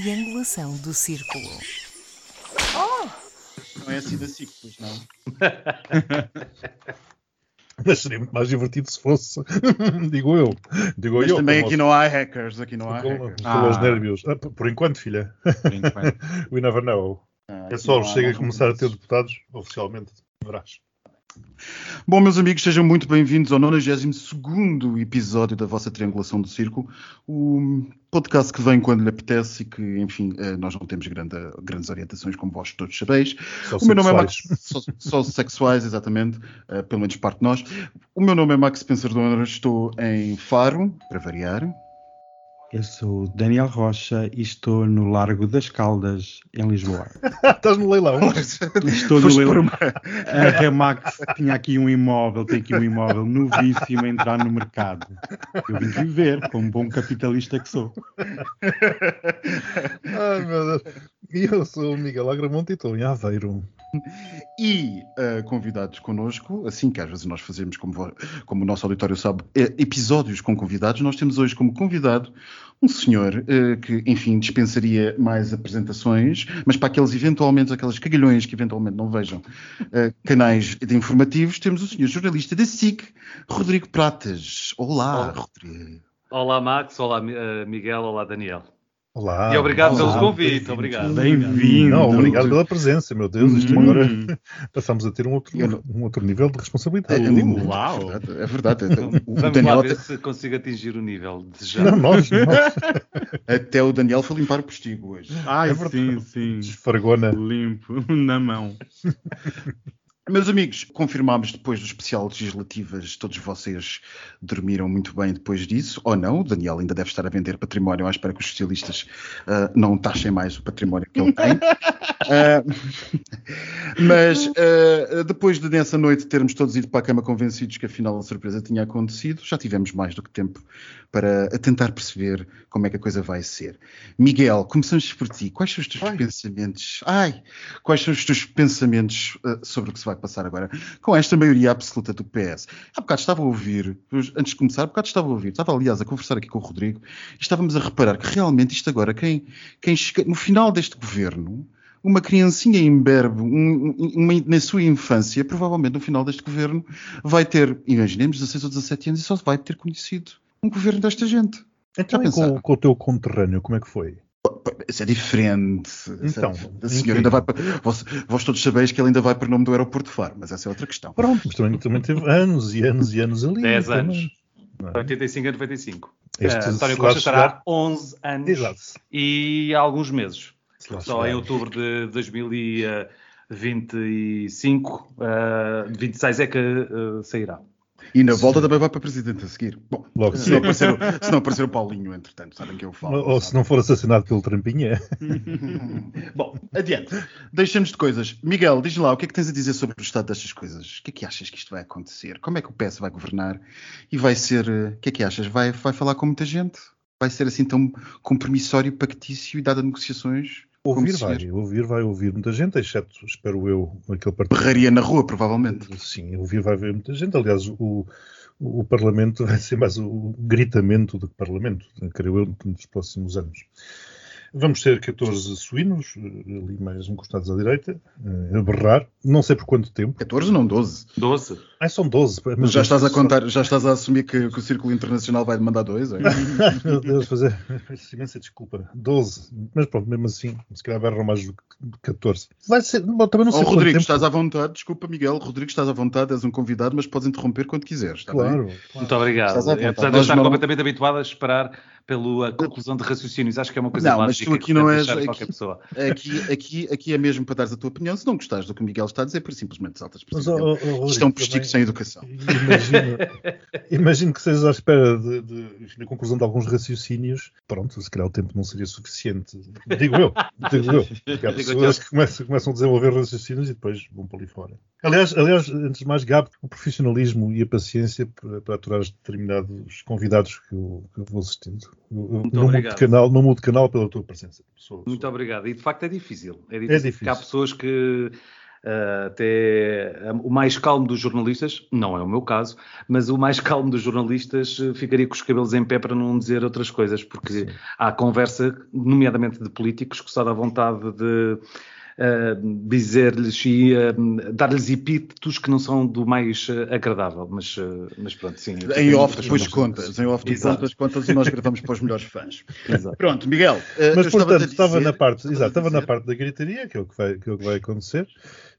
triangulação do círculo. Não é assim da SIC, pois não. Mas seria muito mais divertido se fosse. Digo eu. Digo Mas eu. também aqui não há hackers, aqui não há Com, hackers. com os Ah. nervios. Ah, por por enquanto, filha. Por enquanto. We never know. Ah, É só chega a começar a ter deputados, oficialmente, verás. Bom, meus amigos, sejam muito bem-vindos ao 92 episódio da vossa Triangulação do Círculo, o podcast que vem quando lhe apetece e que, enfim, eh, nós não temos grande- grandes orientações, como vós todos sabeis. Só O meu nome é Max, sexuais. só, só sexuais, exatamente, eh, pelo menos parte de nós. O meu nome é Max Spencer Donner, estou em Faro, para variar. Eu sou Daniel Rocha e estou no Largo das Caldas, em Lisboa. Estás no leilão. Estou no leilão. uma- A Remax tinha aqui um imóvel, tem aqui um imóvel novíssimo a entrar no mercado. Eu vim aqui ver, como bom capitalista que sou. Ai, meu Deus. E eu sou o Miguel Agramonte e estou em Aveiro. e eh, convidados connosco, assim que às vezes nós fazemos, como, como o nosso auditório sabe, eh, episódios com convidados, nós temos hoje como convidado um senhor eh, que, enfim, dispensaria mais apresentações, mas para aqueles eventualmente, aqueles cagalhões que eventualmente não vejam eh, canais de informativos, temos o senhor jornalista da SIC, Rodrigo Pratas. Olá, Olá. Rodrigo. Olá Max, olá Mi- Miguel, olá Daniel. Olá. e obrigado olá. pelo convite, obrigado. Bem-vindo. Não, obrigado pela presença, meu Deus. Isto Hum. agora passamos a ter um outro, Eu um outro nível de responsabilidade. É, é muito uau. verdade, é verdade. O- o Vamos Daniel lá até- ver se consigo atingir o nível desejado. Não, nós, nós. Até o Daniel foi limpar o postigo hoje. Ai, É verdade. sim, sim. Esfargona. Limpo, na mão. Meus amigos, confirmámos depois do especial legislativas, todos vocês dormiram muito bem depois disso, ou não? O Daniel ainda deve estar a vender património à espera que os socialistas ah, não taxem mais o património que ele tem. Ah, mas ah, depois de nessa noite termos todos ido para a cama convencidos que afinal a surpresa tinha acontecido, já tivemos mais do que tempo para tentar perceber como é que a coisa vai ser. Miguel, começamos por ti. Quais são os teus Ai. pensamentos? Ai, quais são os teus pensamentos sobre o que se vai passar agora com esta maioria absoluta do PS? Há bocado estava a ouvir, antes de começar, há bocado estava a ouvir, estava aliás a conversar aqui com o Rodrigo e estávamos a reparar que realmente isto agora, quem, quem chega, no final deste governo, uma criancinha em berbe, um- um- na sua infância, provavelmente no final deste governo, vai ter, imaginemos, 16 ou 17 anos e só vai ter conhecido um governo desta gente. Então, com, com o teu conterrâneo, como é que foi? Isso é diferente. Então, a senhora ainda vai para. Vós, vós todos sabeis que ele ainda vai para o nome do aeroporto de Faro, mas essa é outra questão. Pronto, mas também, também teve anos e anos e anos ali. 10 também. anos. É? 85 a 95. Este, se António Costa chegar- terá 11 anos Exato. e alguns meses. Só em outubro de 2025, uh, 26 é que eh, sairá. E na volta também vai para presidente a seguir. Bom, Logo se não, aparecer, o- se não aparecer o Paulinho, entretanto, sabem que eu falo. Ou, ou se não for assassinado pelo Trampinha. Bom, adiante. Deixamos de coisas. Miguel, diz lá, o que é que tens a dizer sobre o estado destas coisas? O que é que achas que isto vai acontecer? Como é que o PS vai governar? E vai ser. eh, O que é que achas? Vai, vai falar com muita gente? Vai ser assim tão compromissório, pactício e dado a negociações? Ouvir vai, ouvir vai ouvir muita gente, exceto, espero eu, aquele partido. Berraria na rua, provavelmente. Sim, ouvir vai haver muita gente. Aliás, o, o Parlamento vai ser mais o gritamento do que Parlamento, creio eu, nos próximos anos. Vamos ter 14 suínos, eh, ali mais encostados à direita, eh, a berrar. Não sei por quanto tempo. 14, não 12. 12. Ah, são 12. Mas já estás a contar, já estás a assumir que, que o Círculo Internacional vai demandar dois, é? Meu Deus, fazer peço imensa desculpa. 12. Mas pronto, mesmo assim, se calhar berram mais do que 14. Vai ser, bom, também não sei Oh, Rodrigo, tempo. estás à vontade. Desculpa, Miguel. Rodrigo, estás à vontade. És um convidado, mas podes interromper quando quiseres. Está bem? Claro. Muito obrigado. Estás à vontade. Apesar de eu estar completamente habituado a esperar pela conclusão de raciocínios, acho que é uma coisa Não, mas mágica tu aqui que não és- aqui- qualquer pessoa. Aqui, aqui, aqui é mesmo para dares a tua opinião. Se não gostares do que o Miguel está a dizer, por simplesmente saltas por Mas, cima oh, oh, é um postigo também- sem educação. Imagino, imagino que sejas à espera de, de, da conclusão de alguns raciocínios. Pronto, se calhar o tempo não seria suficiente. Digo eu, digo eu. Porque há pessoas que começam, começam a desenvolver raciocínios e depois vão para ali fora. Aliás, aliás, antes de mais, Gabo, o profissionalismo e a paciência para, para aturar os determinados convidados que eu, que eu vou assistindo. Muito não, mudo obrigado. canal, não mudo de canal pela tua presença. Sou- Muito sou- obrigado. E de facto é difícil. É difícil. difícil. Porque há pessoas que uh, até um, o mais calmo dos jornalistas, não é o meu caso, mas o mais calmo dos jornalistas uh, ficaria com os cabelos em pé para não dizer outras coisas, porque Sim. há conversa, nomeadamente de políticos, que só dá vontade de uh, dizer-lhes e uh, dar-lhes epítetos que não são do mais uh, agradável, mas, mas pronto, sim. Em off depois contas, em off tu contas, contas e nós gravamos para os melhores fãs. Exato. Pronto, Miguel. mas portanto, estava, na parte, exato, estava na parte da gritaria, que é o que vai, que é o que vai acontecer.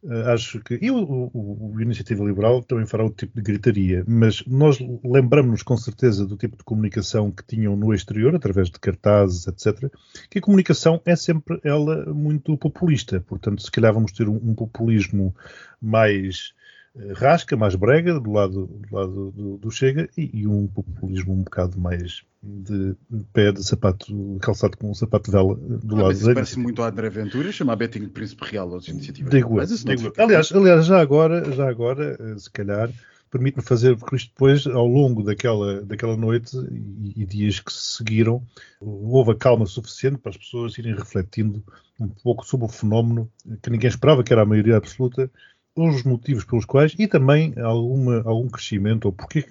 Uh, acho que. E o, o, o, Iniciativa Liberal também fará outro tipo de gritaria, mas nós lembramos-nos com certeza do tipo de comunicação que tinham no exterior, através de cartazes, etc., que a comunicação é sempre ela muito populista. Portanto, se calhar vamos ter um, um populismo mais uh, rasca, mais brega, do lado do, lado do, do Chega, e, e, um populismo um bocado mais de pé de sapato, calçado com um sapato de vela do ah, lado dele. Parece muito a André Ventura, chama Betinho Príncipe Real aos iniciativas. Digo, digo. Aliás, aliás, já agora, já agora, eh, se calhar, permite-me fazer, porque isto depois, ao longo daquela, daquela noite e, e, dias que se seguiram, houve a calma suficiente para as pessoas irem refletindo um pouco sobre o fenómeno que ninguém esperava, que era a maioria absoluta, os motivos pelos quais e também alguma, algum crescimento, ou porque,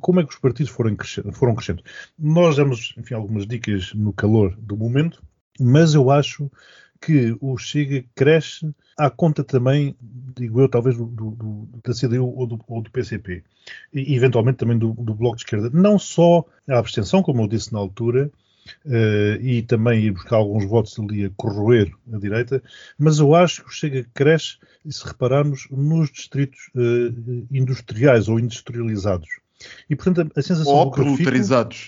como é que os partidos foram crescendo, foram crescendo. Nós damos, enfim, algumas dicas no calor do momento, mas eu acho que o Chega cresce à conta também, digo eu, talvez do, do, da CDU ou do, ou do PCP, e eventualmente também do, do Bloco de Esquerda. Não só a abstenção, como eu disse na altura, Uh, e também ir buscar alguns votos ali a corroer a direita, mas eu acho que o Chega cresce, se repararmos, nos distritos uh, industriais ou industrializados. E, portanto, a, a sensação ou que eu fico,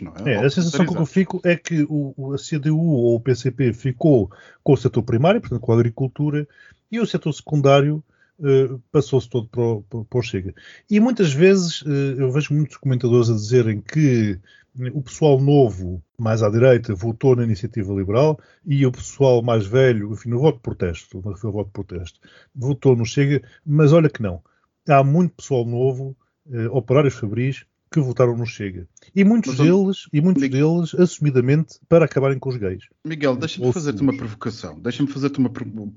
não é? é a sensação que eu fico é que o, a CDU ou o PCP ficou com o setor primário, portanto, com a agricultura, e o setor secundário Uh, passou-se todo para o, para o, Chega. E muitas vezes uh, eu vejo muitos comentadores a dizerem que o pessoal novo, mais à direita, votou na iniciativa liberal e o pessoal mais velho, enfim, no voto de protesto, no voto de protesto, votou no Chega, mas olha que não. Há muito pessoal novo, eh, operários fabris, que votaram no Chega. E muitos mas, deles, e muitos Miguel, deles, assumidamente, para acabarem com os gays. Miguel, deixa-me fazer-te uma provocação. Deixa-me fazer-te uma,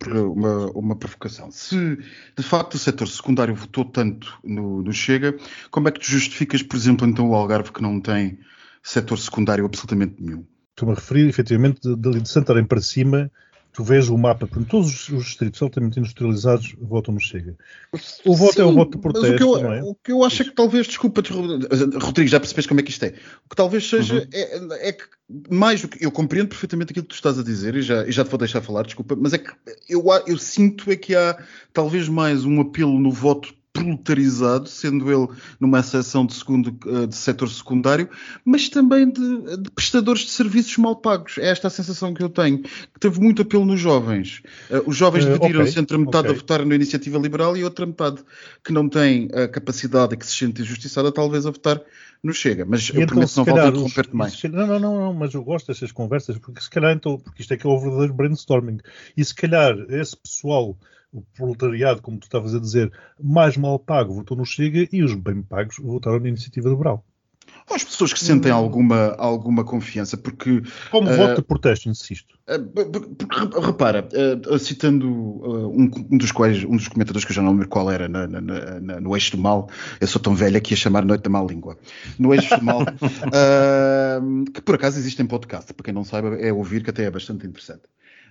uma, uma, provocação. Se, de facto, o setor secundário votou tanto no, no Chega, como é que tu justificas, por exemplo, então o Algarve que não tem setor secundário absolutamente nenhum. Estou-me a referir, efetivamente, de, de Santarém para cima, tu vês o mapa, portanto, todos os distritos altamente industrializados votam no Chega. O voto Sim, é o voto de protesto, o que, eu, não é? O que eu acho é que talvez, desculpa, Rodrigo, já percebes como é que isto é. O que talvez seja uhum. é, é, que mais do que eu compreendo perfeitamente aquilo que tu estás a dizer e já, e já te vou deixar falar, desculpa, mas é que eu, eu sinto é que há talvez mais um apelo no voto proletarizado, sendo ele numa seção de, segundo, eh, de setor secundário, mas também de, de, prestadores de serviços mal pagos. É esta a sensação que eu tenho. Que teve muito apelo nos jovens. Eh, os jovens uh, dividiram-se okay, entre a metade okay. a votar na iniciativa liberal e outra metade que não tem a capacidade e que se sente injustiçada, talvez a votar no Chega. Mas e eu então, prometo não voltar a interromper-te mais. Não, não, não, não, mas eu gosto dessas conversas, porque se calhar, então, porque isto é que é o verdadeiro brainstorming. E se calhar esse pessoal o proletariado, como tu estavas a dizer, mais mal pago votou no Chega e os bem pagos votaram na Iniciativa Liberal. Ou as pessoas que sentem hum. alguma, alguma confiança, porque... Como uh, voto de protesto, insisto. Uh, repara, uh, citando um, um, dos quais, um dos comentadores que eu já não lembro qual era na, na, na, no Eixo do Mal, eu sou tão velha que ia chamar Noite da Má Língua. No Eixo do Mal, que por acaso existe em podcast, para quem não saiba, é ouvir, que até é bastante interessante.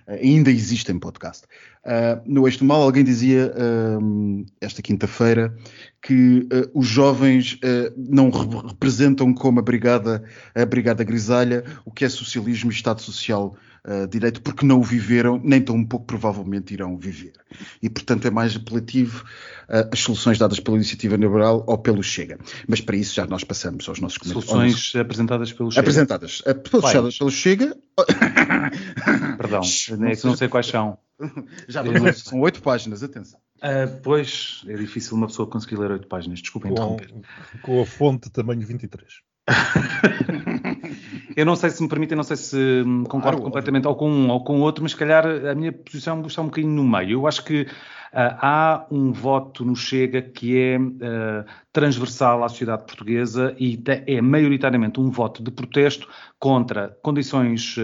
Uh, ainda existe em podcast. Uh, no Eixo do Mal, alguém dizia uh, esta quinta-feira que os jovens não re representam como a brigada, a brigada grisalha o que é socialismo e Estado Social uh, direito, porque não o viveram, nem tão pouco provavelmente irão viver. E, portanto, é mais apelativo uh, as soluções dadas pela Iniciativa Liberal ou pelo Chega. Mas para isso já nós passamos aos nossos comentários. Soluções apresentadas pelo Chega? Apresentadas. Apresentadas pelo Chega. Perdão, nem não sei quais são. Já vamos, são oito páginas, atenção. Uh, pois, é difícil uma pessoa conseguir ler oito páginas, desculpem interromper. Com a fonte tamanho 23. eu não sei se me permitem, não sei se concordo claro, completamente ou com um ou com outro, mas se calhar a minha posição está um bocadinho no meio. Eu acho que há um voto no Chega que é transversal à sociedade portuguesa e é maioritariamente um voto de protesto contra condições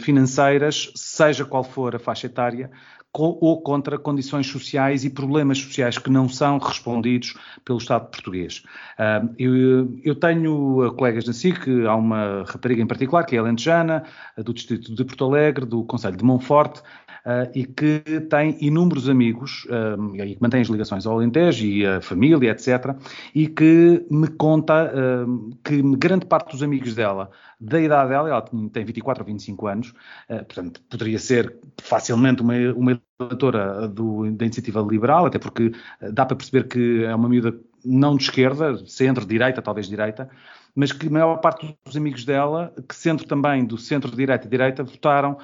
financeiras, seja qual for a faixa etária, ou contra condições sociais e problemas sociais que não são respondidos pelo Estado português. Eu, tenho uh, colegas na SIC, há uma rapariga em particular, que é Alentejana, do Distrito de Porto Alegre, do Conselho de Monforte, Uh, e que tem inúmeros amigos, e que mantém as ligações ao Alentejo e a família, etc., e que me conta que grande parte dos amigos dela, da idade dela, ela tem 24 ou 25 anos, portanto, poderia ser facilmente uma, uma eleitora do, da iniciativa liberal, até porque dá para perceber que é uma miúda não de esquerda, centro-direita, talvez direita, mas que a maior parte dos amigos dela, que centro também do centro-direita e direita, votaram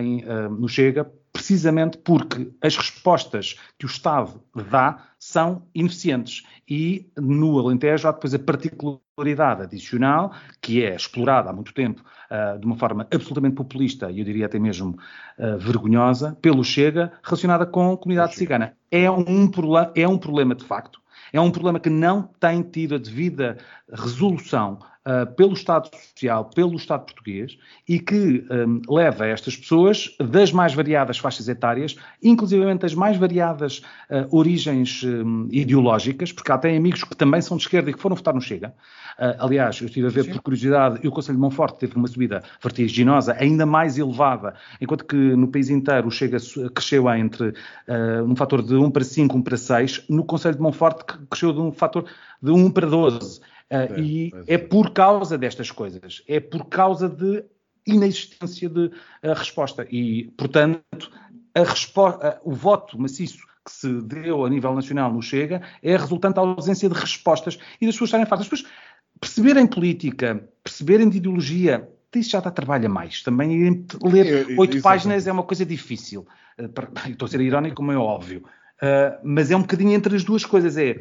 em, uh, no Chega precisamente porque as respostas que o Estado dá são ineficientes. E no Alentejo há depois a particularidade adicional, que é explorada há muito tempo uh, de uma forma absolutamente populista e eu diria até mesmo uh, vergonhosa, pelo Chega, relacionada com a comunidade cigana. É um, é um problema de facto. É um problema que não tem tido a devida resolução uh, pelo Estado Social, pelo Estado português, e que um, leva estas pessoas das mais variadas faixas etárias, inclusivamente das mais variadas uh, origens um, ideológicas, porque há até amigos que também são de esquerda e que foram votar no Chega. Uh, aliás, eu estive a ver Sim. por curiosidade, e o Conselho de Monforte teve uma subida vertiginosa, ainda mais elevada, enquanto que no país inteiro o Chega cresceu entre um fator de 1 para 5, 1 para 6, no Conselho de Monforte cresceu de um fator de 1 para 12. Uh, e é. é por causa destas coisas, é por causa de inexistência de uh, resposta. E, portanto, a uh, o voto maciço que se deu a nível nacional no Chega é resultante da ausência de respostas e das pessoas estarem fartas. Depois, perceberem política, perceberem de ideologia, isso já dá trabalho a mais. Também ler oito páginas é uma coisa difícil. Estou a ser irónico, como é óbvio. mas é um bocadinho entre as duas coisas. É,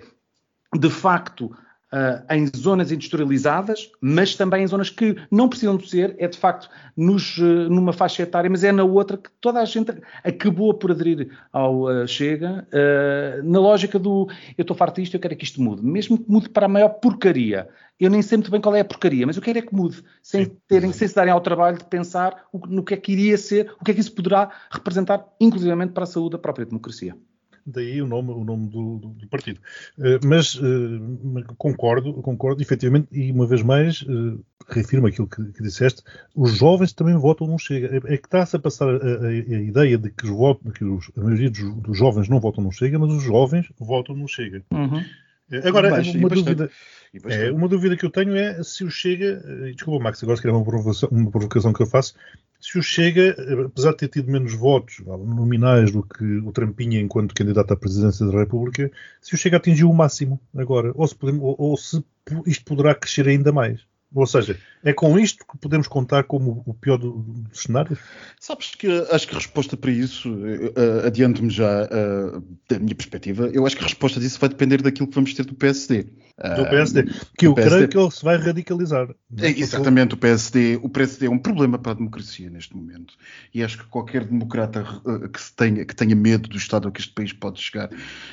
de facto, Uh, em zonas industrializadas, mas também em zonas que não precisam de ser, é de facto nos, uh, numa faixa etária, mas é na outra que toda a gente acabou por aderir ao uh, Chega, na lógica do eu estou farto disto, eu quero que isto mude, mesmo que mude para a maior porcaria. Eu nem sei muito bem qual é a porcaria, mas eu quero é que mude, sem, terem, sem se darem ao trabalho de pensar no que é que iria ser, o que é que isso poderá representar, inclusivamente para a saúde da própria democracia daí o nome, o nome do, do, do partido. Uh, mas uh, concordo, concordo, efetivamente, e uma vez mais uh, reafirmo aquilo que, que, disseste, os jovens também votam no Chega. É, é que está-se a passar a, a, a, ideia de que, os, que os, a maioria dos, dos, jovens não votam no Chega, mas os jovens votam no Chega. Uhum. Agora, uma dúvida, é, uma dúvida que eu tenho é se o Chega, desculpa Max, agora se calhar é uma provocação, uma provocação que eu faço, se o Chega, apesar de ter tido menos votos nominais do que o Trampinha enquanto candidato à presidência da República, se o Chega atingiu o máximo agora, ou se, podemos, ou, ou se isto poderá crescer ainda mais. Ou seja, é com isto que podemos contar como o pior dos do cenários? Sabes que acho que a resposta para isso, uh, adianto-me já uh, da minha perspectiva, eu acho que a resposta disso vai depender daquilo que vamos ter do PSD. Do PSD, que eu PSD. creio que ele se vai radicalizar. É, exatamente, o PSD, o PSD é um problema para a democracia neste momento. E acho que qualquer democrata que, tenha, que tenha medo do estado a que este país pode chegar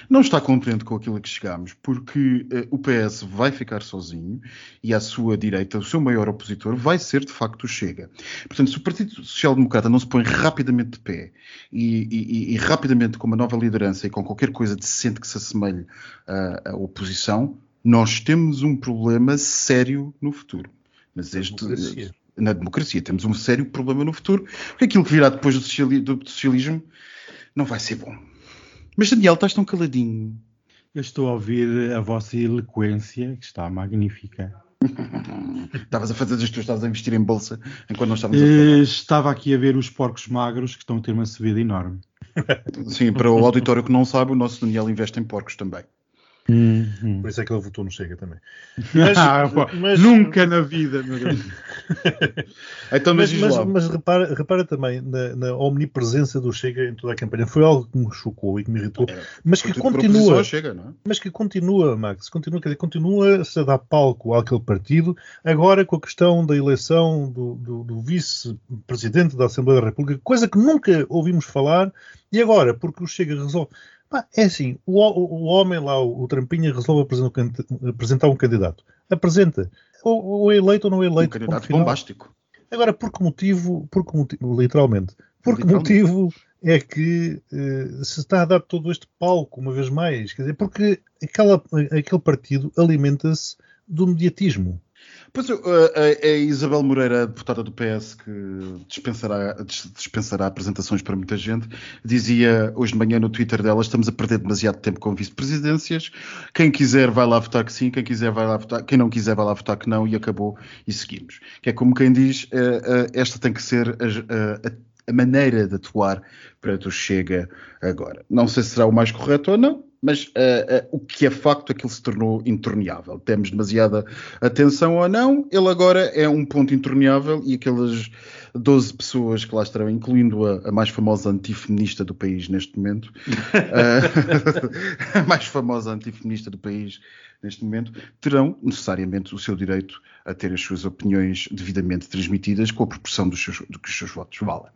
não está contente com aquilo a que chegamos, porque o PS vai ficar sozinho e à sua direita, o seu maior opositor vai ser de facto o Chega. Portanto, se o Partido Social Democrata não se põe rapidamente de pé e, e, e rapidamente com uma nova liderança e com qualquer coisa decente que se assemelhe à, à oposição, nós temos um problema sério no futuro. Mas este, democracia. na democracia temos um sério problema no futuro, porque aquilo que virá depois do, do socialismo não vai ser bom. Mas Daniel, estás tão caladinho. Eu estou a ouvir a vossa eloquência, que está magnífica. Estavas a fazer as tuas estavas a investir em bolsa enquanto nós estávamos a falar. Eh, estava aqui a ver os porcos magros que estão a ter uma subida enorme. Sim, para o auditório que não sabe, o nosso Daniel investe em porcos também. Uhum. Por isso é que ele votou no Chega também. Mas, ah, mas... Nunca na vida, meu Deus. então, mas, mas, mas, repara, repara também na, na, omnipresença do Chega em toda a campanha. Foi algo que me chocou e que me irritou. É, mas que continua. Chega, é? Mas que continua, Max. Continua, quer dizer, continua-se a dar palco àquele partido. Agora com a questão da eleição do, do, do vice-presidente da Assembleia da República, coisa que nunca ouvimos falar. E agora, porque o Chega resolve Pá, é assim, o, o, o, homem lá, o, o Trampinha, resolve apresentar um candidato. Apresenta. Ou, ou é eleito ou não é eleito. Um candidato bombástico. Agora, por que motivo, por que motivo literalmente, por que motivo é que uh, se está a dar todo este palco, uma vez mais? Quer dizer, porque aquela, aquele partido alimenta-se do mediatismo. Pois a, a, Isabel Moreira, deputada do PS, que dispensará, dispensará apresentações para muita gente, dizia hoje de manhã no Twitter dela: estamos a perder demasiado tempo com vice-presidências. Quem quiser vai lá votar que sim, quem quiser vai lá votar, quem não quiser vai lá votar que não, e acabou e seguimos. Que é como quem diz: eh, eh, esta tem que ser a, a maneira de atuar para o Chega agora. Não sei se será o mais correto ou não, mas uh, uh, o que é facto é que ele se tornou intorneável. Temos demasiada atenção ou não, ele agora é um ponto intorneável e aquelas 12 pessoas que lá estarão, incluindo a, a mais famosa antifeminista do país neste momento, uh, a mais famosa antifeminista do país neste momento, terão necessariamente o seu direito a ter as suas opiniões devidamente transmitidas com a proporção dos seus, do que os seus votos valem.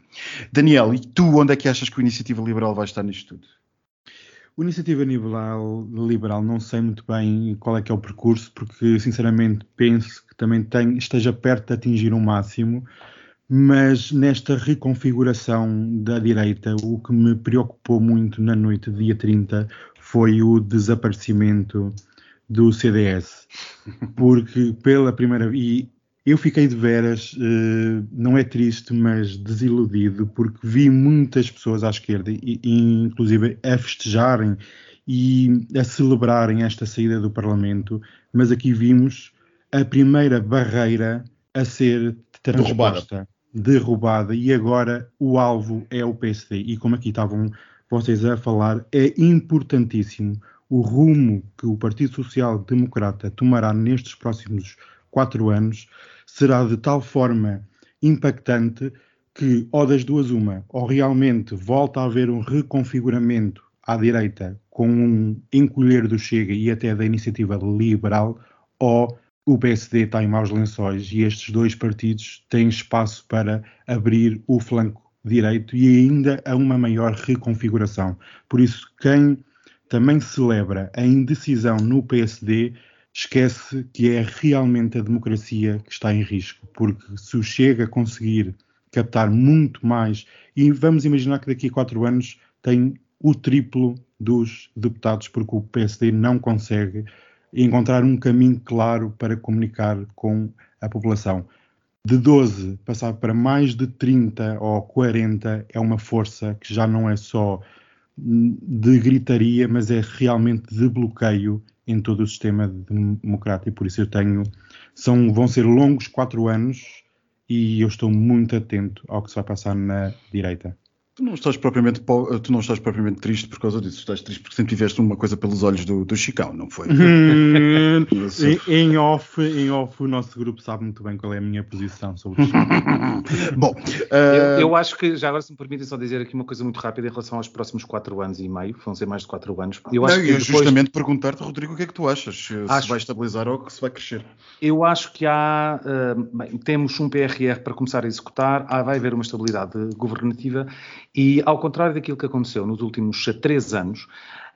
Daniel, e tu onde é que achas que a Iniciativa Liberal vai estar nisto tudo? O Iniciativa Liberal, Liberal não sei muito bem qual é que é o percurso, porque sinceramente penso que também tem, esteja perto de atingir um máximo, mas nesta reconfiguração da direita, o que me preocupou muito na noite, dia 30, foi o desaparecimento do CDS, porque pela primeira vez, eu fiquei de veras, uh, não é triste, mas desiludido, porque vi muitas pessoas à esquerda, inclusive a festejarem e a celebrarem esta saída do Parlamento, mas aqui vimos a primeira barreira a ser transposta, derrubada, derrubada e agora o alvo é o PSD. E como aqui estavam vocês a falar, é importantíssimo o rumo que o Partido Social Democrata tomará nestes próximos quatro anos será de tal forma impactante que, ou das duas, uma, ou realmente volta a haver um reconfiguramento à direita com um encolher do Chega e até da iniciativa liberal, ou o PSD está em maus lençóis e estes dois partidos têm espaço para abrir o flanco direito e ainda a uma maior reconfiguração. Por isso, quem também celebra a indecisão no PSD esquece que é realmente a democracia que está em risco, porque se o Chega conseguir captar muito mais, e vamos imaginar que daqui a quatro anos tem o triplo dos deputados, porque o PSD não consegue encontrar um caminho claro para comunicar com a população. De 12 passar para mais de 30 ou 40 é uma força que já não é só de gritaria, mas é realmente de bloqueio em todo o sistema democrático por isso eu tenho são vão ser longos quatro anos e eu estou muito atento ao que se vai passar na direita. Tu não estás propriamente, tu não estás propriamente triste por causa disso, estás triste porque sempre tiveste uma coisa pelos olhos do, do Chicão, não foi? Hum, em, em, off, em off, o nosso grupo sabe muito bem qual é a minha posição sobre o Chicão. Bom, uh... eu, eu, acho que, já agora se me permitem só dizer aqui uma coisa muito rápida em relação aos próximos 4 anos e meio, vão ser mais de 4 anos. Eu acho não, que depois... justamente perguntar-te, Rodrigo, o que é que tu achas? Se acho... vai estabilizar ou se vai crescer? Eu acho que há, uh, bem, temos um PRR para começar a executar, há, vai haver uma estabilidade governativa e, ao contrário daquilo que aconteceu nos últimos três anos,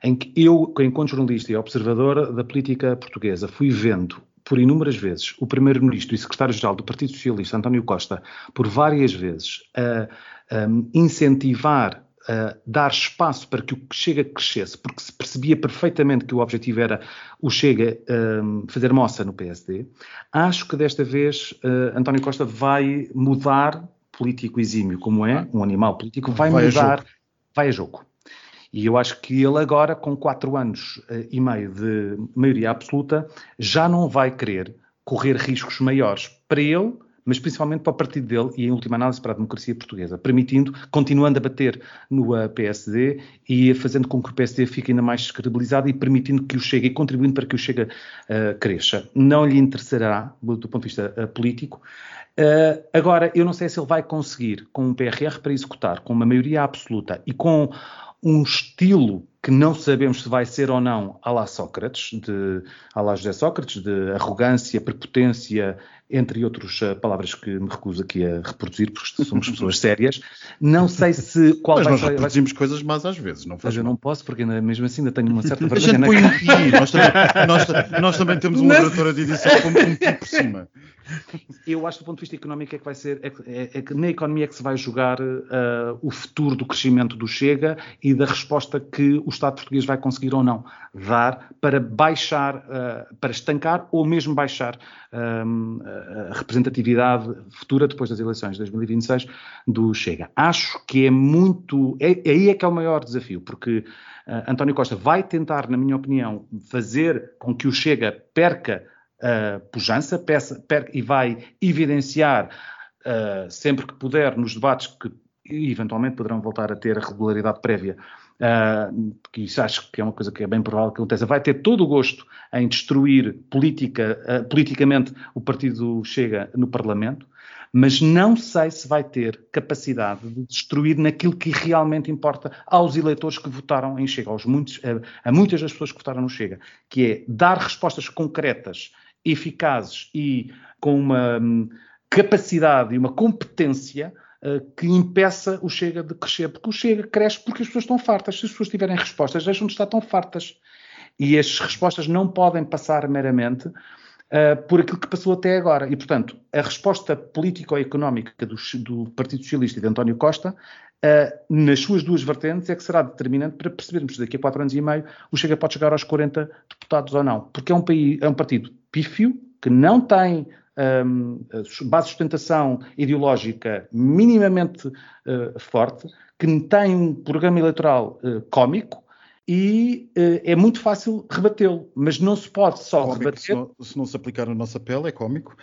em que eu, enquanto jornalista e observador da política portuguesa, fui vendo por inúmeras vezes o Primeiro-Ministro e Secretário-Geral do Partido Socialista, António Costa, por várias vezes, a, a incentivar dar espaço para que o Chega crescesse, porque se percebia perfeitamente que o objetivo era o Chega um, fazer moça no PSD, acho que desta vez uh, António Costa vai mudar político exímio como é, um animal político, vai, vai mudar, a vai a jogo. E eu acho que ele agora, com quatro anos uh, e meio de maioria absoluta, já não vai querer correr riscos maiores para ele, mas principalmente para o partido dele e, em última análise, para a democracia portuguesa, permitindo, continuando a bater no uh, PSD e fazendo com que o PSD fique ainda mais descredibilizado e permitindo que o Chega e contribuindo para que o Chega uh, cresça. Não lhe interessará, do ponto de vista uh, político, Uh, agora, eu não sei se ele vai conseguir, com um PRR para executar, com uma maioria absoluta e com um estilo que não sabemos se vai ser ou não à lá Sócrates, de, à lá José Sócrates, de arrogância, prepotência, entre outras uh, palavras que me recuso aqui a reproduzir, porque somos pessoas sérias. Não sei se qual Mas vai nós ser. reproduzimos vai... coisas más às vezes, não faz Mas eu não posso, porque ainda, mesmo assim ainda tenho uma certa vergonha. A gente põe um pi, nós também, nós, nós também temos uma doutora de edição com um por cima. Eu acho que do ponto de vista económico é que vai ser, é, é, é que na economia é que se vai jogar uh, o futuro do crescimento do Chega e da resposta que o Estado português vai conseguir ou não dar para baixar, uh, para estancar ou mesmo baixar um, a representatividade futura depois das eleições de 2026 do Chega. Acho que é muito, é, aí é que é o maior desafio, porque uh, António Costa vai tentar, na minha opinião, fazer com que o Chega perca uh, pujança peça, per, e vai evidenciar uh, sempre que puder nos debates que eventualmente poderão voltar a ter a regularidade prévia, uh, que isso acho que é uma coisa que é bem provável que aconteça, vai ter todo o gosto em destruir uh, politicamente o partido Chega no Parlamento, mas não sei se vai ter capacidade de destruir naquilo que realmente importa aos eleitores que votaram em Chega, aos muitos, a, muitas das pessoas que votaram no Chega, que é dar respostas concretas eficazes e com uma hum, capacidade e uma competência que impeça o Chega de crescer. Porque o Chega cresce porque as pessoas estão fartas. Se as pessoas tiverem respostas, deixam de estar tão fartas. E as respostas não podem passar meramente uh, por aquilo que passou até agora. E, portanto, a resposta político-económica do, do, Partido Socialista e de António Costa, uh, nas suas duas vertentes, é que será determinante para percebermos se daqui a quatro anos e meio o Chega pode chegar aos 40 deputados ou não. Porque é um, país, é um partido pífio, que não tem um, base de sustentação ideológica minimamente uh, forte, que tem um programa eleitoral uh, cómico e uh, é muito fácil rebatê-lo, mas não se pode só cómico, rebater. Se não, se não, se aplicar a nossa pele, é cómico.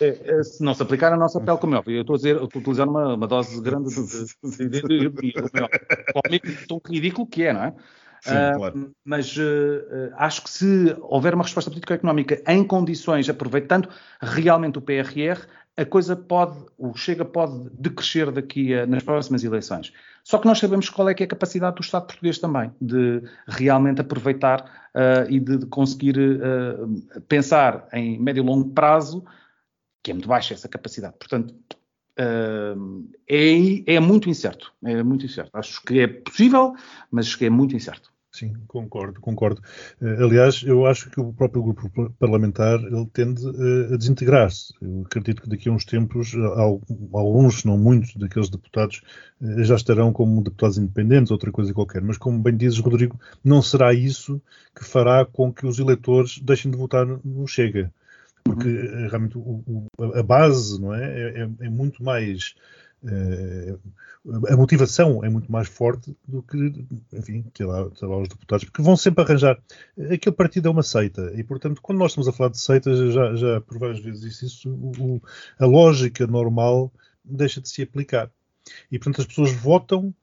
É, é, se não se aplicar a nossa pele, como é óbvio, eu estou a dizer, estou a utilizar uma, uma dose grande de, de, de, de, tão ridículo que é, não é? Sim, uh, claro. Mas uh, acho que se houver uma resposta político-económica em condições, aproveitando realmente o PRR, a coisa pode, o Chega pode decrescer daqui a, nas próximas eleições. Só que nós sabemos qual é que é a capacidade do Estado português também, de realmente aproveitar uh, e de, de conseguir pensar em médio e longo prazo, que é muito baixa essa capacidade. Portanto, é, é muito incerto. É muito incerto. Acho que é possível, mas que é muito incerto. Sim, concordo, concordo. Uh, aliás, eu acho que o próprio grupo parlamentar ele tende uh, a desintegrar-se. Eu acredito que daqui a uns tempos, alguns, não muitos, daqueles deputados já estarão como deputados independentes, outra coisa qualquer. Mas, como bem dizes, Rodrigo, não será isso que fará com que os eleitores deixem de votar no Chega. Porque uhum. realmente o, o, a base não é, é, é, é muito mais a motivação é muito mais forte do que, enfim, sei lá, sei lá, os deputados, porque vão sempre arranjar. Aquele partido é uma seita, e portanto, quando nós estamos a falar de seitas, já, já por várias vezes disse isso, o, a lógica normal deixa de se aplicar. E portanto, as pessoas votam eh,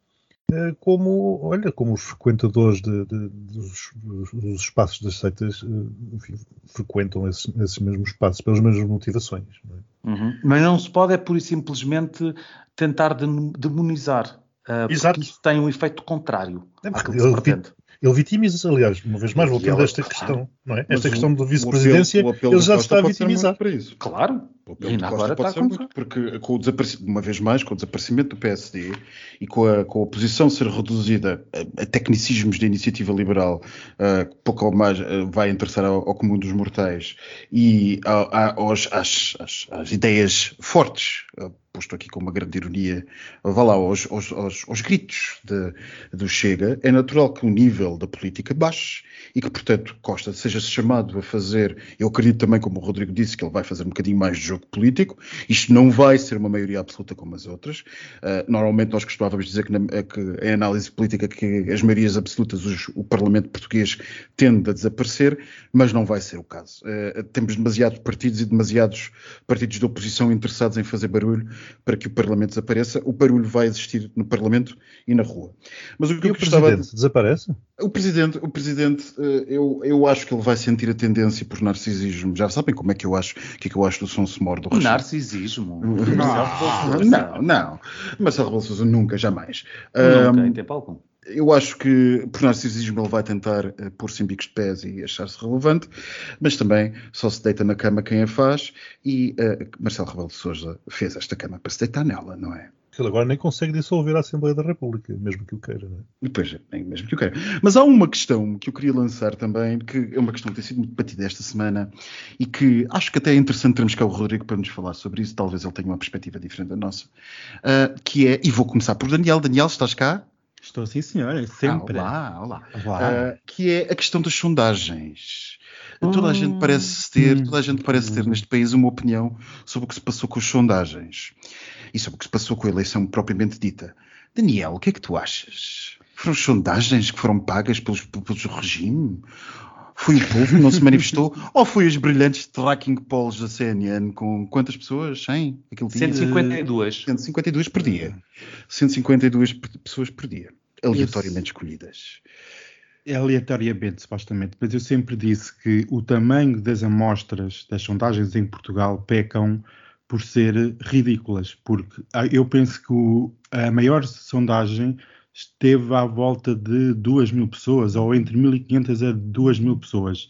como, olha, como os frequentadores de, de, dos, dos, espaços das seitas eh, enfim, frequentam esses, esses, mesmos espaços pelas mesmas motivações. Não é? uhum. Mas não se pode é pura e simplesmente tentar demonizar, uh, Exato. porque isso tem um efeito contrário é, àquilo que se pretende. Ele vitimiza-se, aliás, uma vez mais, voltando a esta questão, não é? Esta questão da vice-presidência, ele já está a vitimizar. Para isso. Claro. O apelo de Costa pode ser muito, porque com o desaparecimento, uma vez mais, com o desaparecimento do PSD e com a, com a oposição ser reduzida a, a tecnicismos da iniciativa liberal, uh, pouco ou mais uh, vai interessar ao, ao, comum dos mortais e a, a, aos, às, às, às, ideias fortes, uh, posto aqui com uma grande ironia, vá lá, aos, aos, aos, aos gritos de, do Chega, é natural que o nível da política baixe e que, portanto, Costa seja chamado a fazer, eu acredito também, como o Rodrigo disse, que ele vai fazer um bocadinho mais de jogo político. Isto não vai ser uma maioria absoluta como as outras. Uh, normalmente nós costumávamos dizer que, na, que em análise política que as maiorias absolutas, os, o Parlamento português tende a desaparecer, mas não vai ser o caso. Uh, temos demasiados partidos e demasiados partidos de oposição interessados em fazer barulho para que o Parlamento desapareça. O barulho vai existir no Parlamento e na rua. Mas o que e eu o gostava... Presidente desaparece? O Presidente, o Presidente uh, eu, eu acho que ele vai sentir a tendência por narcisismo. Já sabem como é que eu acho, que, é que eu acho do Som Semor do. Narcisismo? Não, não, não. Marcelo Rebelo Sousa nunca, jamais. Nunca, um, em tempo algum. Eu acho que por narcisismo ele vai tentar uh, pôr-se em bicos de pés e achar-se relevante, mas também só se deita na cama quem a faz e uh, Marcelo Rebelo de Sousa fez esta cama para se deitar nela, não é? Ele agora nem consegue dissolver a Assembleia da República, mesmo que o queira. Não é? Depois, nem mesmo que o queira. Mas há uma questão que eu queria lançar também, que é uma questão que tem sido muito batida esta semana e que acho que até é interessante termos cá o Rodrigo para nos falar sobre isso, talvez ele tenha uma perspectiva diferente da nossa, uh, que é, e vou começar por Daniel. Daniel, estás cá? Estou sim, senhor, sempre. Ah, olá, olá. olá. Uh, que é a questão das sondagens. Toda a gente parece ter, hum. toda a gente parece ter neste país uma opinião sobre o que se passou com as sondagens e sobre o que se passou com a eleição propriamente dita. Daniel, o que é que tu achas? Foram sondagens que foram pagas pelos, pelos regime? Foi o povo que não se manifestou? Ou foi os brilhantes tracking polls da CNN com quantas pessoas? 100? Aquele dia? 152. 152 por dia. 152 pessoas por dia. Aleatoriamente escolhidas. É aleatoriamente, supostamente. Mas eu sempre disse que o tamanho das amostras das sondagens em Portugal pecam por ser ridículas, porque ah, eu penso que o, a maior sondagem esteve à volta de 2 mil pessoas, ou entre 1.500 a 2 mil pessoas.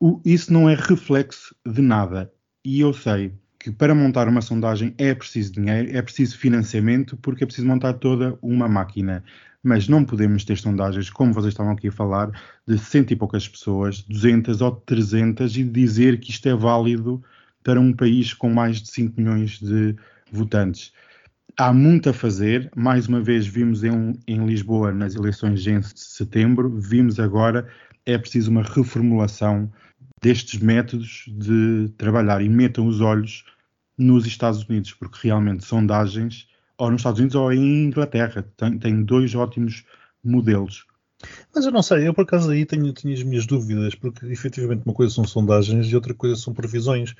O, isso não é reflexo de nada. E eu sei que para montar uma sondagem é preciso dinheiro, é preciso financiamento, porque é preciso montar toda uma máquina. Mas não podemos ter sondagens, como vocês estavam aqui a falar, de cento e poucas pessoas, 200 ou 300, e dizer que isto é válido para um país com mais de 5 milhões de votantes. Há muito a fazer. Mais uma vez, vimos em, em Lisboa nas eleições de setembro, vimos agora, é preciso uma reformulação destes métodos de trabalhar e metam os olhos nos Estados Unidos, porque realmente sondagens, ou nos Estados Unidos ou em Inglaterra, tem dois ótimos modelos. Mas eu não sei, eu por acaso aí tenho, tenho as minhas dúvidas, porque efetivamente uma coisa são sondagens e outra coisa são previsões.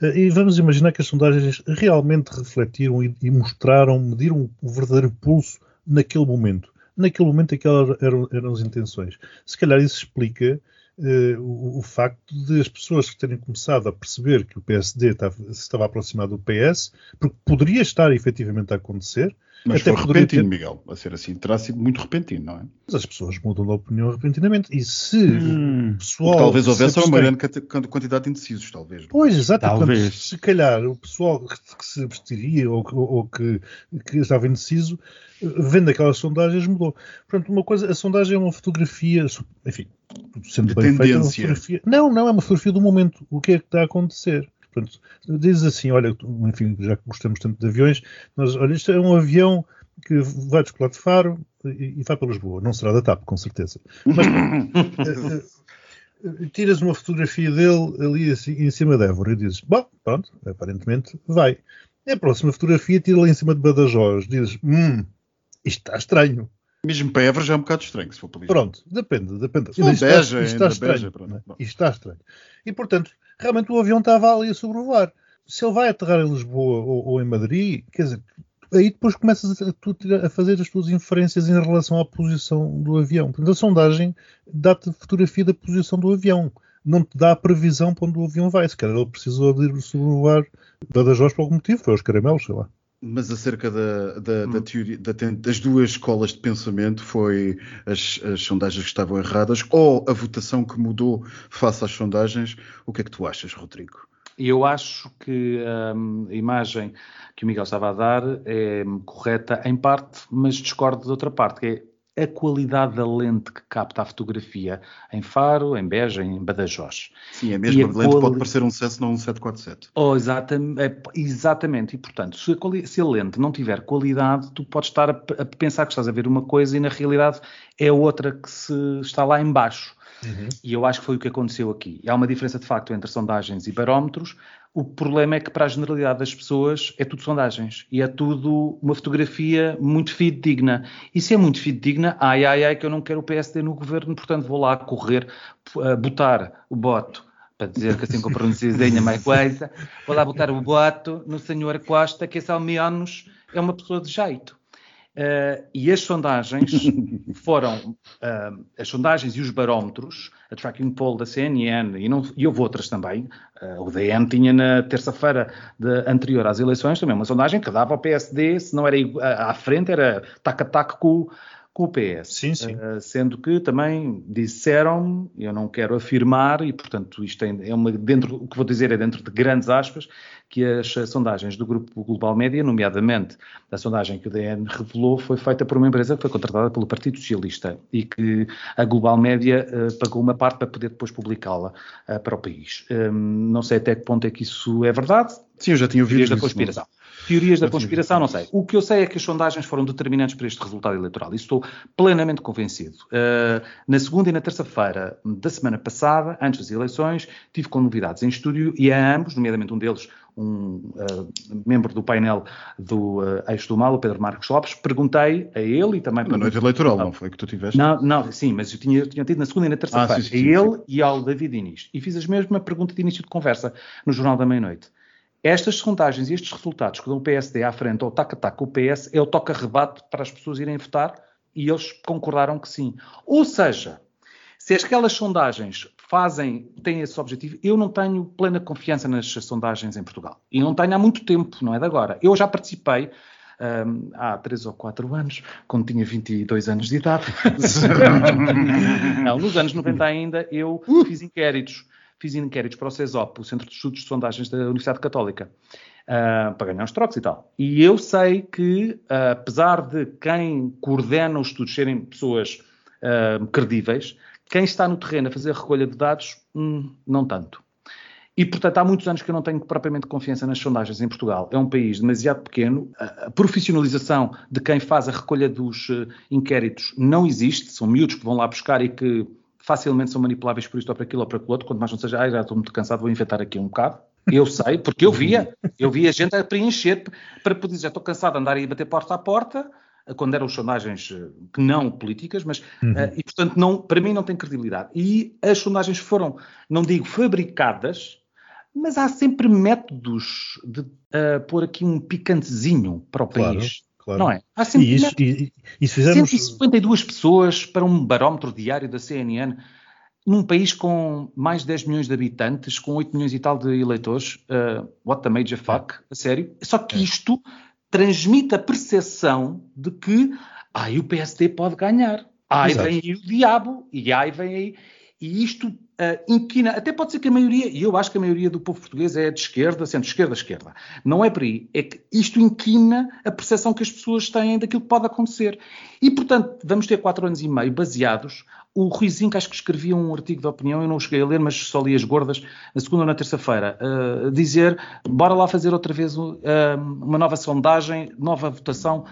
Eh, e vamos imaginar que as sondagens realmente refletiram e, e mostraram, mediram o verdadeiro pulso naquele momento. Naquele momento aquelas eram, eram as intenções. Se calhar isso explica uh, o, o, facto de as pessoas terem começado a perceber que o PSD estava, se estava a aproximar do PS, porque poderia estar efetivamente a acontecer, mas Até foi repentino, ter... Miguel, a ser assim, terá sido muito repentino, não é? Mas as pessoas mudam de opinião repentinamente. E se hum, o pessoal. Talvez houvesse uma grande quantidade de indecisos, talvez. Pois, exato. Talvez. se calhar o pessoal que, se absteria ou, ou, ou que, que, estava indeciso, vendo aquelas sondagens, mudou. Portanto, uma coisa, a sondagem é uma fotografia, enfim, sendo de bem tendência. feita, é uma fotografia. Não, não, é uma fotografia do momento. O que é que está a acontecer? Portanto, dizes assim, olha, enfim, já que gostamos tanto de aviões, nós, olha, isto é um avião que vai descolar de Faro e, e vai para Lisboa. Não será da TAP, com certeza. Mas uh, uh, tiras uma fotografia dele ali assim, em cima de Évora e dizes, bom, pronto, aparentemente vai. E a próxima fotografia tira-lhe em cima de Badajoz, dizes, hum, isto está estranho. Mesmo para Évora já é um bocado estranho, se for para Lisboa. Pronto, depende, depende. Isto, beja, isto está estranho. Beja, pronto. Isto está estranho. E, portanto, realmente o avião estava ali a sobrevoar. Se ele vai aterrar em Lisboa ou, ou em Madrid, quer dizer, aí depois começas a, a, fazer as tuas inferências em relação à posição do avião. Portanto, a sondagem dá-te fotografia da posição do avião. Não te dá a previsão para onde o avião vai. Se calhar ele precisou de sobrevoar Badajoz por algum motivo, foi aos caramelos, sei lá. Mas acerca da, da, da hum. teoria, da, das duas escolas de pensamento, foi as, as, sondagens que estavam erradas ou a votação que mudou face às sondagens? O que é que tu achas, Rodrigo? Eu acho que hum, a imagem que o Miguel estava a dar é correta em parte, mas discordo de outra parte, que é a qualidade da lente que capta a fotografia em Faro, em Beja, em Badajoz. Sim, a mesma a lente quali... pode parecer um Cessna ou um 747. Oh, exatamente, é, exatamente, e portanto, se a, quali... se a, lente não tiver qualidade, tu podes estar a, a, pensar que estás a ver uma coisa e na realidade é outra que se está lá embaixo. Uhum. E eu acho que foi o que aconteceu aqui. Há uma diferença de facto entre sondagens e barómetros. O problema é que para a generalidade das pessoas é tudo sondagens e é tudo uma fotografia muito fidedigna. E se é muito fidedigna, ai ai ai que eu não quero o PSD no governo, portanto vou lá correr, uh, botar o voto para dizer que assim com a pronunciazinha mais coisa, vou lá botar o voto no senhor Costa, que esse ao menos é uma pessoa de jeito. Uh, e as sondagens foram, uh, as sondagens e os barómetros, a tracking poll da CNN e, não, e houve outras também, uh, o DN tinha na terça-feira anterior às eleições também uma sondagem que dava ao PSD, se não era à frente, era tac a tac com, com o PS. Sim, sim. Uh, sendo que também disseram, eu não quero afirmar, e portanto isto é uma, dentro, o que vou dizer é dentro de grandes aspas, que as sondagens do grupo Global Média, nomeadamente a sondagem que o DN revelou, foi feita por uma empresa que foi contratada pelo Partido Socialista e que a Global Média uh, pagou uma parte para poder depois publicá-la uh, para o país. Um, não sei até que ponto é que isso é verdade. Sim, eu já tinha ouvido da conspiração. Teorias da conspiração, não sei. O que eu sei é que as sondagens foram determinantes para este resultado eleitoral. Isso estou plenamente convencido. Uh, na segunda e na terça-feira da semana passada, antes das eleições, tive com novidades em estúdio e a ambos, nomeadamente um deles, um uh, membro do painel do uh, Eixo do Mal, o Pedro Marcos Lopes, perguntei a ele e também... Na noite eleitoral, não foi que tu tiveste? Não, não sim, mas eu tinha, eu tinha tido na segunda e na terça-feira, ah, sim, sim, a ele e ao David Inês. E fiz a mesma pergunta de início de conversa no Jornal da Meia-Noite. Estas sondagens e estes resultados que dão o PSD à frente ou taca-taca o PS é o toca-rebate para as pessoas irem votar e eles concordaram que sim. Ou seja, se aquelas sondagens fazem, têm esse objetivo, eu não tenho plena confiança nas sondagens em Portugal. E não tenho há muito tempo, não é de agora. Eu já participei um, há 3 ou 4 anos, quando tinha 22 anos de idade. não, nos anos 90 ainda, eu fiz inquéritos fiz inquéritos para o CESOP, o Centro de Estudos de Sondagens da Universidade Católica, uh, para ganhar uns trocos e tal. E eu sei que, uh, apesar de quem coordena os estudos serem pessoas uh, credíveis, quem está no terreno a fazer a recolha de dados, hum, não tanto. E, portanto, há muitos anos que eu não tenho propriamente confiança nas sondagens em Portugal. É um país demasiado pequeno. A profissionalização de quem faz a recolha dos inquéritos não existe. São miúdos que vão lá buscar e que facilmente são manipuláveis por isto ou para aquilo ou para aquilo outro, quanto mais não seja, ah, já estou muito cansado, vou inventar aqui um bocado. Eu sei, porque eu via, eu via gente a preencher para poder dizer, já estou cansado de andar a bater porta a porta, quando eram sondagens eh, que não políticas, mas uhum. uh, e portanto não, para mim não tem credibilidade. E as sondagens foram, não digo fabricadas, mas há sempre métodos de uh, pôr aqui um picantezinho para o claro. país. Claro. Não é? Há sempre e isso, e, e fizemos... 152 pessoas para um barómetro diário da CNN num país com mais de 10 milhões de habitantes, com 8 milhões e tal de eleitores. Uh, what the major fuck? A sério? Só que é. isto transmite a percepção de que ai, o PSD pode ganhar. Ai, Exato. vem aí o diabo, e ai, vem aí. E isto uh, inquina, até pode ser que a maioria, e eu acho que a maioria do povo português é de esquerda, centro-esquerda, esquerda. Não é por aí. É que isto inquina a percepção que as pessoas têm daquilo que pode acontecer. E, portanto, vamos ter quatro anos e meio baseados. O Ruizinho, que acho que escrevia um artigo de opinião, eu não cheguei a ler, mas só li as gordas, na segunda ou na terça-feira, uh, dizer, bora lá fazer outra vez uh, uma nova sondagem, nova votação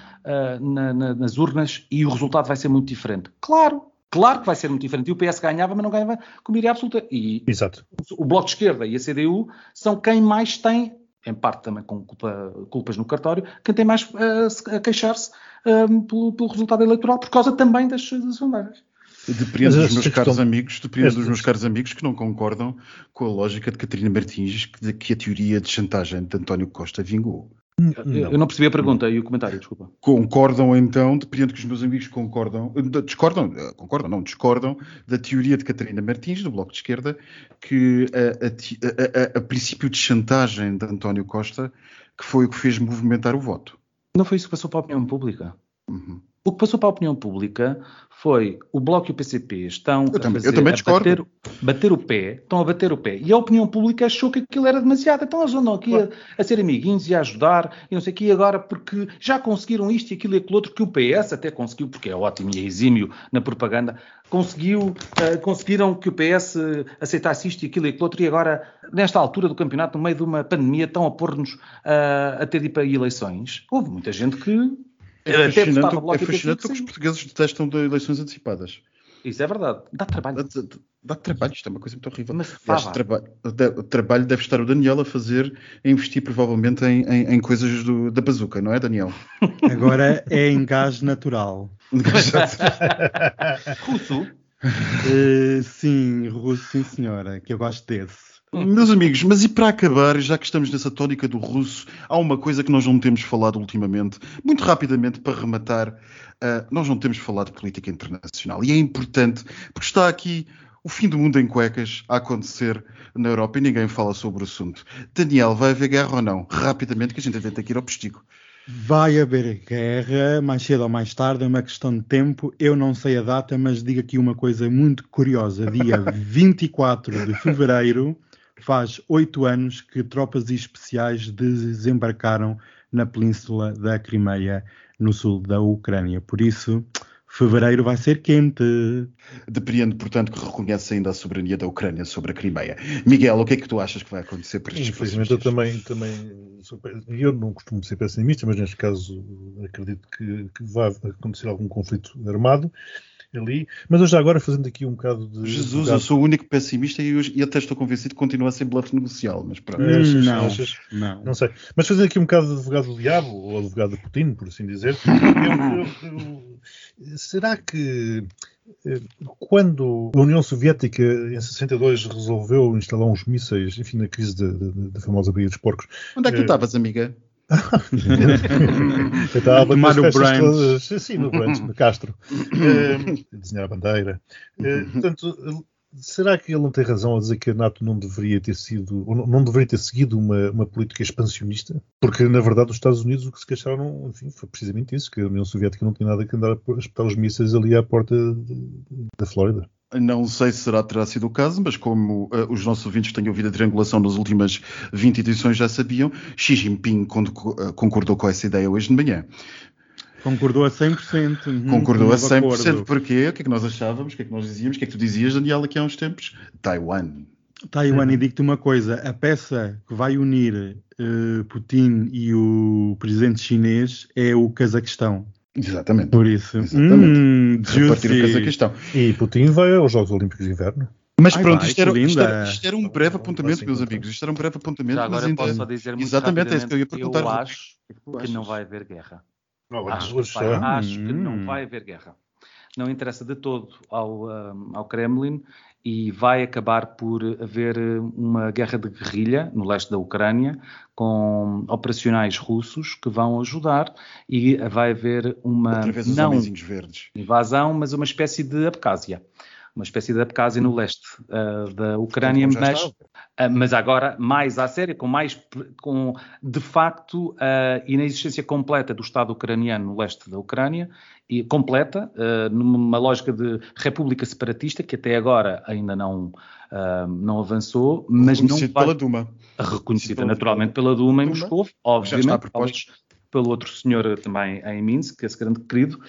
na, na, nas urnas e o resultado vai ser muito diferente. Claro, Claro que vai ser muito diferente. E o PS ganhava, mas não ganhava com maioria absoluta. E Exato. o Bloco de Esquerda e a CDU são quem mais tem, em parte também com culpa, culpas no cartório, quem tem mais uh, a queixar-se um, pelo, pelo, resultado eleitoral, por causa também das, das sondagens. Depende dos meus caros questão... amigos, depende dos meus caros amigos que não concordam com a lógica de Catarina Martins de que a teoria de chantagem de António Costa vingou. Não. Eu não percebi a pergunta e o comentário, desculpa. Concordam então, dependendo que os meus amigos concordam, discordam, eh, concordam, não, discordam da teoria de Catarina Martins, do Bloco de Esquerda, que a, a, a, a princípio de chantagem de António Costa, que foi o que fez movimentar o voto. Não foi isso que passou para a opinião pública? Uhum. O que passou para a opinião pública foi o Bloco e o PCP estão eu a, também, também discordo. Bater, bater, o pé, estão a bater o pé. E a opinião pública achou que aquilo era demasiado. Então eles andam aqui claro. a, a, ser amiguinhos e a ajudar e não sei o que, agora porque já conseguiram isto e aquilo e aquilo outro, que o PS até conseguiu, porque é ótimo e é exímio na propaganda, conseguiu, uh, conseguiram que o PS aceitasse isto e aquilo e aquilo outro, e agora, nesta altura do campeonato, no meio de uma pandemia, estão a pôr-nos uh, a ter de ir para eleições. Houve muita gente que é fascinante, é fascinante que os portugueses detestam de eleições antecipadas. Isso é verdade. Dá trabalho. Dá, dá, trabalho, isto é uma coisa muito horrível. Mas este trabalho, de, trabalho deve estar o Daniel a fazer, a investir provavelmente em, em, em coisas do, da bazuca, não é, Daniel? Agora é em gás natural. russo? Uh, sim, russo, sim senhora, que eu gosto desse. Meus amigos, mas e para acabar, já que estamos nessa tónica do russo, há uma coisa que nós não temos falado ultimamente, muito rapidamente para rematar, uh, nós não temos falado de política internacional e é importante porque está aqui o fim do mundo em cuecas a acontecer na Europa e ninguém fala sobre o assunto. Daniel, vai haver guerra ou não? Rapidamente, que a gente que ir ao postigo. Vai haver guerra, mais cedo ou mais tarde, é uma questão de tempo. Eu não sei a data, mas digo aqui uma coisa muito curiosa. Dia 24 de fevereiro, faz oito anos que tropas especiais desembarcaram na península da Crimeia, no sul da Ucrânia. Por isso, fevereiro vai ser quente. Depreendo, portanto, que reconhece ainda a soberania da Ucrânia sobre a Crimeia. Miguel, o que é que tu achas que vai acontecer para estes Infelizmente, eu também, também sou, eu não costumo ser pessimista, mas neste caso acredito que, que vai acontecer algum conflito armado ali. Mas eu já agora fazendo aqui um bocado de. Jesus, eu sou o único pessimista e, eu, e até estou convencido que continua a ser bluff negocial, mas pronto. Hum, achas, não, achas, não, não. sei. Mas fazendo aqui um bocado de advogado do diabo, ou advogado de Putin, por assim dizer, eu, eu, será que eh, quando a União Soviética em 62 resolveu instalar uns mísseis, enfim, na crise da famosa Baía dos Porcos. Onde é que tu eh, estavas, amiga? eu estava nas festas todas, sim, no branch, no Castro, uh, desenhar a bandeira. Uh, portanto, será que ele não tem razão a dizer que a NATO não deveria ter sido, ou não deveria ter seguido uma, uma política expansionista? Porque, na verdade, os Estados Unidos o que se queixaram, enfim, foi precisamente isso, que a União Soviética não tinha nada que andar a espetar os mísseis ali à porta de, da Flórida. Não sei se será, terá sido o caso, mas como uh, os nossos ouvintes que têm ouvido a triangulação nas últimas 20 edições já sabiam, Xi Jinping uh, concordou com essa ideia hoje de manhã. Concordou a 100%. Uhum, concordou a 100%. Porquê? O que é que nós achávamos? O que é que nós dizíamos? O que é que tu dizias, Daniel, aqui há uns tempos? Taiwan. Taiwan, uhum. e digo-te uma coisa: a peça que vai unir uh, Putin e o presidente chinês é o Cazaquistão. Exatamente. Por isso. Exatamente. Hum, Repartir o Cazaquistão. E Putin vai aos Jogos Olímpicos de Inverno. Mas Ai, pronto, vai, isto, era, isto, era, isto, era, um breve apontamento, meus amigos. Isto era um breve apontamento. Já agora mas posso só dizer muito Exatamente, é isso que eu ia perguntar. Eu acho que não vai haver guerra. Não, acho, que, vai, acho que não hum. vai haver guerra. Não interessa de todo ao, um, ao Kremlin e vai acabar por haver uma guerra de guerrilha no leste da Ucrânia com operacionais russos que vão ajudar e vai haver uma não invasão, mas uma espécie de Abcásia. Uma espécie de Abcásia no leste uh, da Ucrânia, mas, uh, mas agora mais à séria, com mais, com de facto a inexistência completa do Estado ucraniano no leste da Ucrânia, e completa, uh, numa lógica de república separatista, que até agora ainda não, não avançou, mas não vai... pela Duma. Reconhecida naturalmente pela Duma em Moscou, obviamente. Pelo outro senhor também em Minsk, esse grande querido,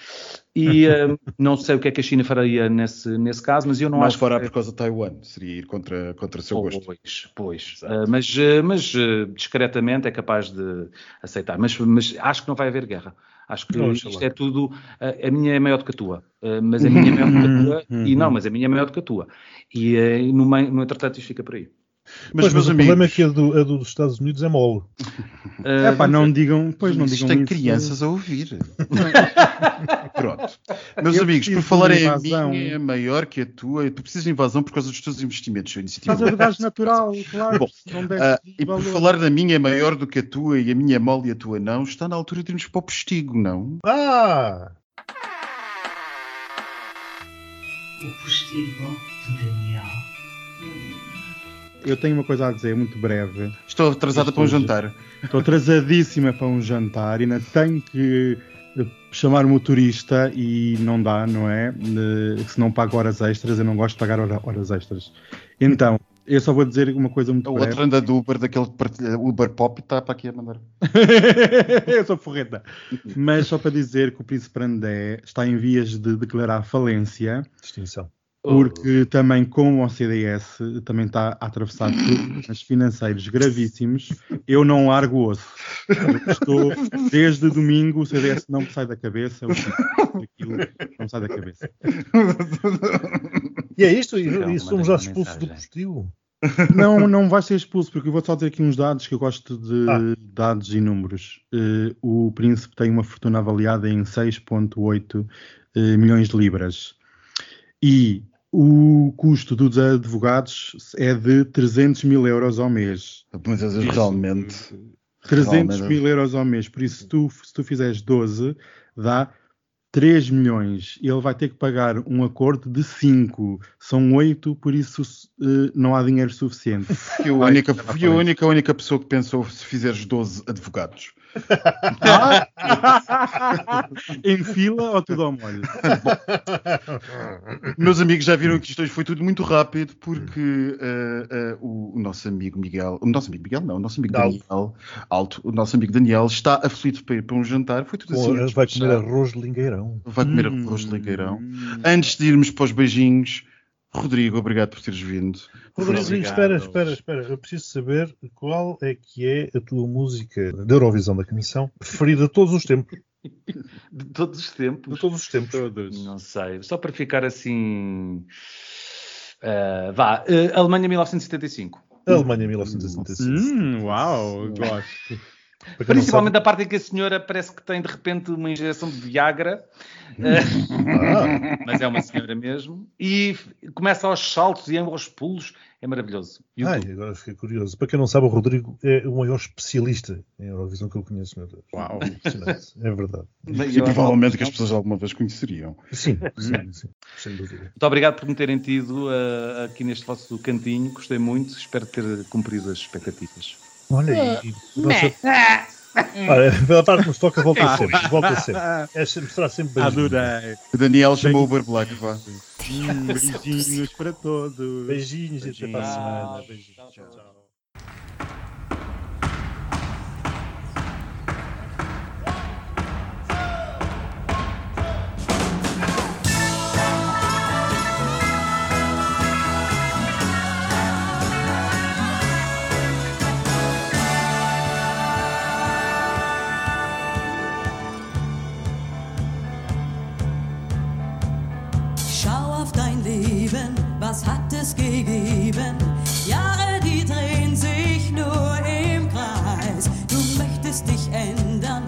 e uh, não sei o que é que a China faria nesse, nesse caso, mas eu não Mais acho... fora que... por causa de Taiwan, seria ir contra, contra o seu pois, gosto. Pois, pois. Uh, mas, uh, mas discretamente é capaz de aceitar. Mas, mas acho que não vai haver guerra. Acho que não, isto é tudo. a minha é maior do que a tua, mas a minha é maior do que a tua, e não, mas a minha é maior do que a tua. E no, meio, no entretanto isto fica por aí. Mas, pois, mas o problema é que a, do, a, dos Estados Unidos é mole. Uh, é pá, não digam, pois não digam tem crianças a ouvir. Pronto. Meus eu amigos, por falar em a minha é maior que a tua, tu precisas de invasão por causa dos teus investimentos. Por causa do gás natural, claro. Bom, uh, e por falar da minha é maior do que a tua e a minha é mole e a tua não, está na altura de irmos para o postigo, não? Ah! O postigo de Daniel. Eu tenho uma coisa a dizer, muito breve. Estou atrasada Estou, para um jantar. Estou atrasadíssima para um jantar e ainda tenho que eh, chamar o motorista e não dá, não é? Se não pago horas extras, eu não gosto de pagar horas extras. Então, eu só vou dizer uma coisa muito o breve. O outro anda do Uber, daquele Uber Pop, está para aqui a mandar. eu sou forreta. Mas só para dizer que o Príncipe Andé está em vias de declarar falência. Extinção porque também com o CDS também está a atravessar problemas financeiros gravíssimos. Eu não largo o osso. Estou, desde domingo o CDS não me sai da cabeça, aquilo não me sai da cabeça. E é isto? E, e somos já expulsos do postigo? Não, não vai ser expulso, porque eu vou só ter aqui uns dados que eu gosto de ah. dados e números. Uh, o príncipe tem uma fortuna avaliada em 6,8 uh, eh, milhões de libras. E o custo dos advogados é de 300 mil euros ao mês. Mas realmente. 300 realmente... mil euros ao mês. Por isso, se tu, se tu fizeres 12, dá 3 milhões. Ele vai ter que pagar um acordo de 5. São 8, por isso uh, não há dinheiro suficiente. Fui a única, fui a única, a única pessoa que pensou se fizeres 12 advogados. Em fila ou tudo ao molho? Meus amigos já viram que isto hoje foi tudo muito rápido porque uh, uh, o, o, nosso amigo Miguel, o nosso amigo Miguel não, o nosso amigo Daniel, alto, o nosso amigo Daniel está aflito para ir para um jantar. Foi tudo assim. vai comer arroz de lingueirão. Vai comer hum, arroz de lingueirão. Hum. Antes de irmos para os beijinhos, Rodrigo, obrigado por teres vindo. Rodrigo, espera, espera, espera. Eu preciso saber qual é que é a tua música da Eurovisão da Comissão preferida de todos os tempos. De todos os tempos? De todos os tempos. Todos. Não sei. Só para ficar assim. Uh, vá. Uh, Alemanha 1975. Alemanha 1975. Hum, uau, gosto. Principalmente a parte em que a senhora parece que tem de repente uma injeção de Viagra, ah. mas é uma senhora mesmo, e começa aos saltos e aos pulos, é maravilhoso. Ai, agora fiquei curioso. Para quem não sabe, o Rodrigo é o maior especialista em Eurovisão que eu conheço, meu Deus. Uau! É verdade. E provavelmente que as pessoas alguma vez conheceriam. Sim, sim, sim, sem dúvida. Muito obrigado por me terem tido uh, aqui neste vosso cantinho, gostei muito, espero ter cumprido as expectativas. Olha aí. Nossa... Olha, pela parte que nos toca, volta ah. sempre. Volta sempre. É sempre, será sempre beijinho. Adorei. O Daniel chamou o vá. Hum, beijinhos para todos. Beijinhos, beijinhos. e até para a semana. Beijinhos. Tchau, tchau. Was hat es gegeben? Jahre, die drehen sich nur im Kreis. Du möchtest dich ändern,